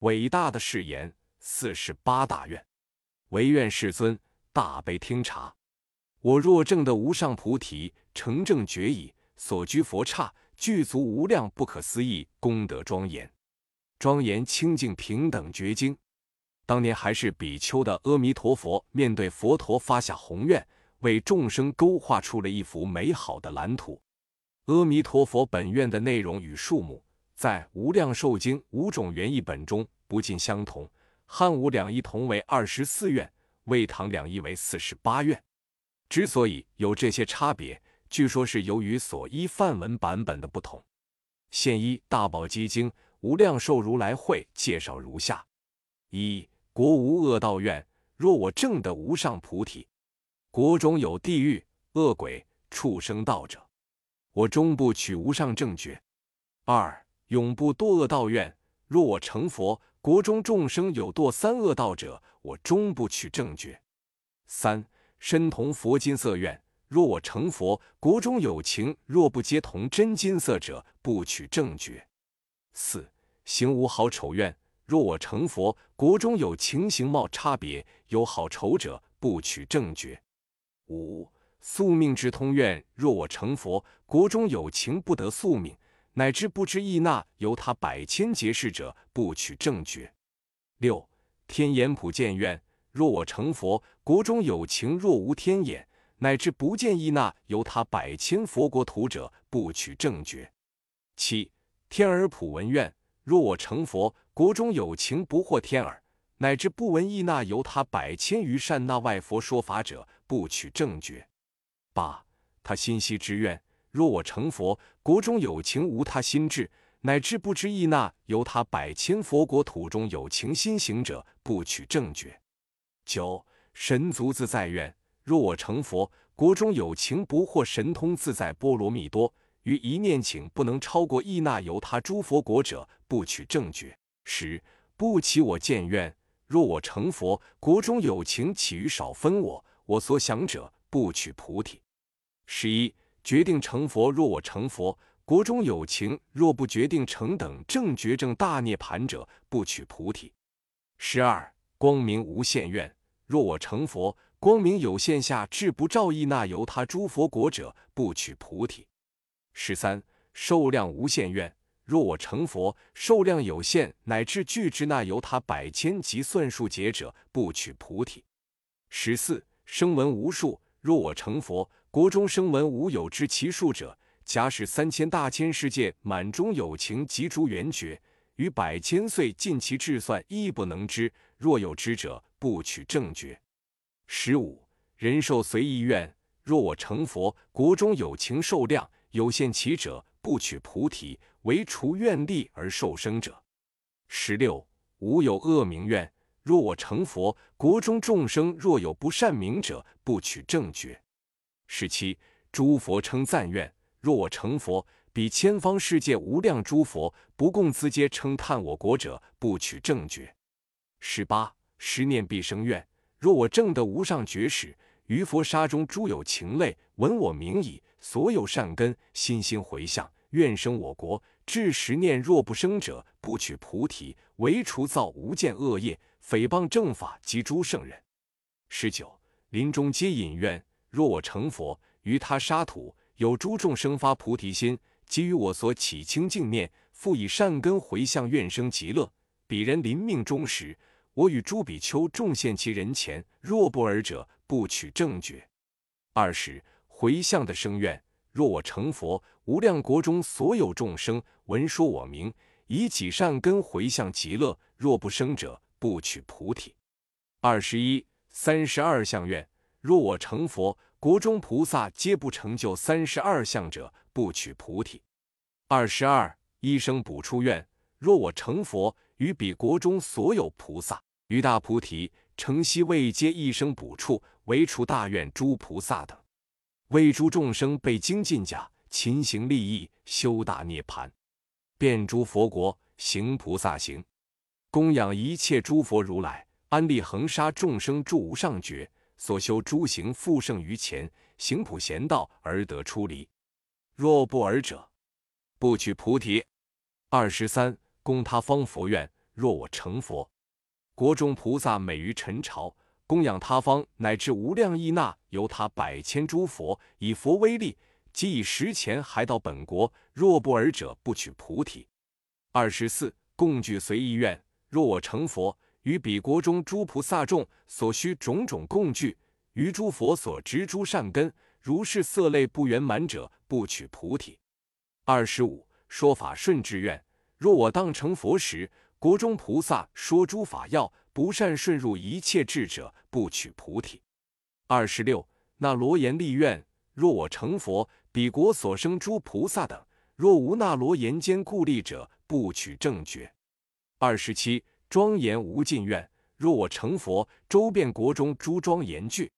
伟大的誓言，四十八大愿，唯愿世尊大悲听察。我若证得无上菩提，成正觉已，所居佛刹具足无量不可思议功德庄严，庄严清净平等觉经。当年还是比丘的阿弥陀佛，面对佛陀发下宏愿，为众生勾画出了一幅美好的蓝图。阿弥陀佛本愿的内容与数目。在《无量寿经》五种原译本中不尽相同，汉武两译同为二十四愿，魏唐两译为四十八愿。之所以有这些差别，据说是由于所依梵文版本的不同。现依《大宝积经·无量寿如来会》介绍如下：一国无恶道愿，若我证得无上菩提，国中有地狱、恶鬼、畜生道者，我终不取无上正觉。二永不堕恶道愿。若我成佛，国中众生有堕三恶道者，我终不取正觉。三身同佛金色愿。若我成佛，国中有情若不皆同真金色者，不取正觉。四行无好丑愿。若我成佛，国中有情形貌差别，有好丑者，不取正觉。五宿命之通愿。若我成佛，国中有情不得宿命。乃至不知意那由他百千劫世者，不取正觉。六天眼普见愿，若我成佛，国中有情若无天眼，乃至不见意那由他百千佛国土者，不取正觉。七天耳普闻愿，若我成佛，国中有情不获天耳，乃至不闻意那由他百千余善那外佛说法者，不取正觉。八他心息之愿。若我成佛，国中有情无他心智，乃至不知意那由他百千佛国土中有情心行者，不取正觉。九神足自在愿。若我成佛，国中有情不获神通自在波罗蜜多，于一念请不能超过意那由他诸佛国者，不取正觉。十不起我见愿。若我成佛，国中有情起于少分我我所想者，不取菩提。十一。决定成佛，若我成佛，国中有情若不决定成等正觉正大涅盘者，不取菩提。十二光明无限愿，若我成佛，光明有限下至不照意那由他诸佛国者，不取菩提。十三寿量无限愿，若我成佛，寿量有限乃至具之那由他百千及算数劫者，不取菩提。十四声闻无数，若我成佛。国中生闻无有知其数者，假使三千大千世界满中有情及诸缘觉，于百千岁尽其智算，亦不能知。若有知者，不取正觉。十五人受随意愿，若我成佛，国中有情受量有限其者，不取菩提，唯除愿力而受生者。十六无有恶名愿，若我成佛，国中众生若有不善名者，不取正觉。十七，诸佛称赞愿：若我成佛，彼千方世界无量诸佛不共资皆称叹我国者，不取正觉。十八，十念必生愿：若我证得无上觉始，于佛刹中诸有情类闻我名已，所有善根心心回向，愿生我国。至十念若不生者，不取菩提，唯除造无间恶业，诽谤正法及诸圣人。十九，临终皆引愿。若我成佛，于他沙土有诸众生发菩提心，给予我所起清净念，复以善根回向，愿生极乐。彼人临命终时，我与诸比丘众现其人前。若不尔者，不取正觉。二十回向的生愿：若我成佛，无量国中所有众生闻说我名，以己善根回向极乐。若不生者，不取菩提。二十一三十二相愿。若我成佛，国中菩萨皆不成就三十二相者，不取菩提。二十二一生补出愿：若我成佛，于彼国中所有菩萨于大菩提诚悉未皆一生补处，唯除大愿诸菩萨等，为诸众生被精进甲，勤行利益，修大涅盘，遍诸佛国行菩萨行，供养一切诸佛如来，安利恒沙众生住无上觉。所修诸行复胜于前，行普贤道而得出离。若不尔者，不取菩提。二十三，供他方佛愿：若我成佛，国中菩萨美于陈朝，供养他方，乃至无量亿那由他百千诸佛，以佛威力，即以十钱还到本国。若不尔者，不取菩提。二十四，共具随意愿。若我成佛，于彼国中诸菩萨众所需种种供具，于诸佛所植诸善根，如是色类不圆满者，不取菩提。二十五，说法顺志愿。若我当成佛时，国中菩萨说诸法要，不善顺入一切智者，不取菩提。二十六，那罗延立愿。若我成佛，彼国所生诸菩萨等，若无那罗延间故立者，不取正觉。二十七，庄严无尽愿。若我成佛，周遍国中诸庄严具，